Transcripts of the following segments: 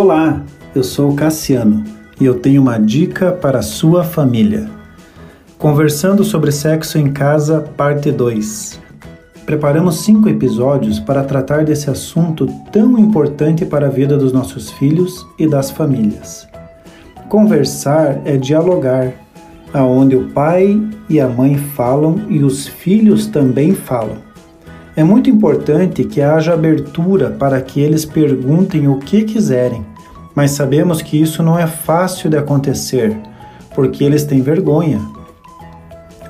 Olá, eu sou Cassiano e eu tenho uma dica para sua família. Conversando sobre sexo em casa, parte 2. Preparamos cinco episódios para tratar desse assunto tão importante para a vida dos nossos filhos e das famílias. Conversar é dialogar, aonde o pai e a mãe falam e os filhos também falam. É muito importante que haja abertura para que eles perguntem o que quiserem, mas sabemos que isso não é fácil de acontecer, porque eles têm vergonha.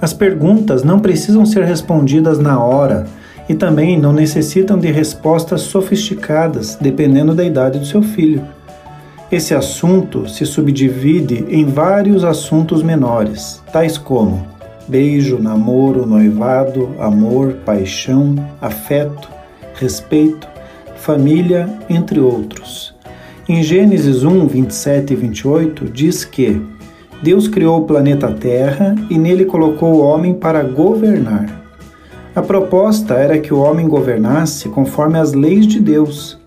As perguntas não precisam ser respondidas na hora e também não necessitam de respostas sofisticadas, dependendo da idade do seu filho. Esse assunto se subdivide em vários assuntos menores, tais como beijo, namoro, noivado, amor, paixão, afeto, respeito, família, entre outros. Em Gênesis 1, 27 e 28, diz que Deus criou o planeta Terra e nele colocou o homem para governar. A proposta era que o homem governasse conforme as leis de Deus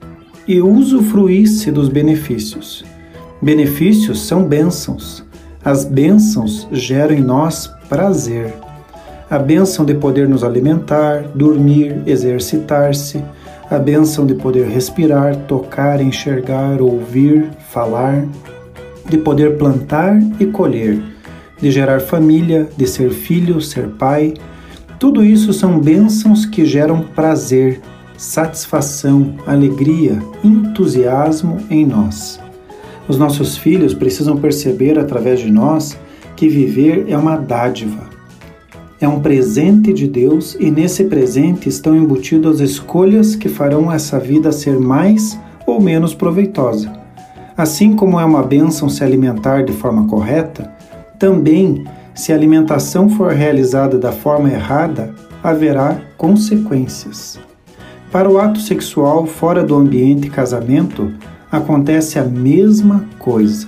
e usufruísse dos benefícios. Benefícios são bênçãos. As bênçãos geram em nós prazer. A bênção de poder nos alimentar, dormir, exercitar-se, a bênção de poder respirar, tocar, enxergar, ouvir, falar, de poder plantar e colher, de gerar família, de ser filho, ser pai. Tudo isso são bênçãos que geram prazer, satisfação, alegria, entusiasmo em nós. Os nossos filhos precisam perceber através de nós que viver é uma dádiva. É um presente de Deus e nesse presente estão embutidas as escolhas que farão essa vida ser mais ou menos proveitosa. Assim como é uma bênção se alimentar de forma correta, também, se a alimentação for realizada da forma errada, haverá consequências. Para o ato sexual fora do ambiente casamento, acontece a mesma coisa.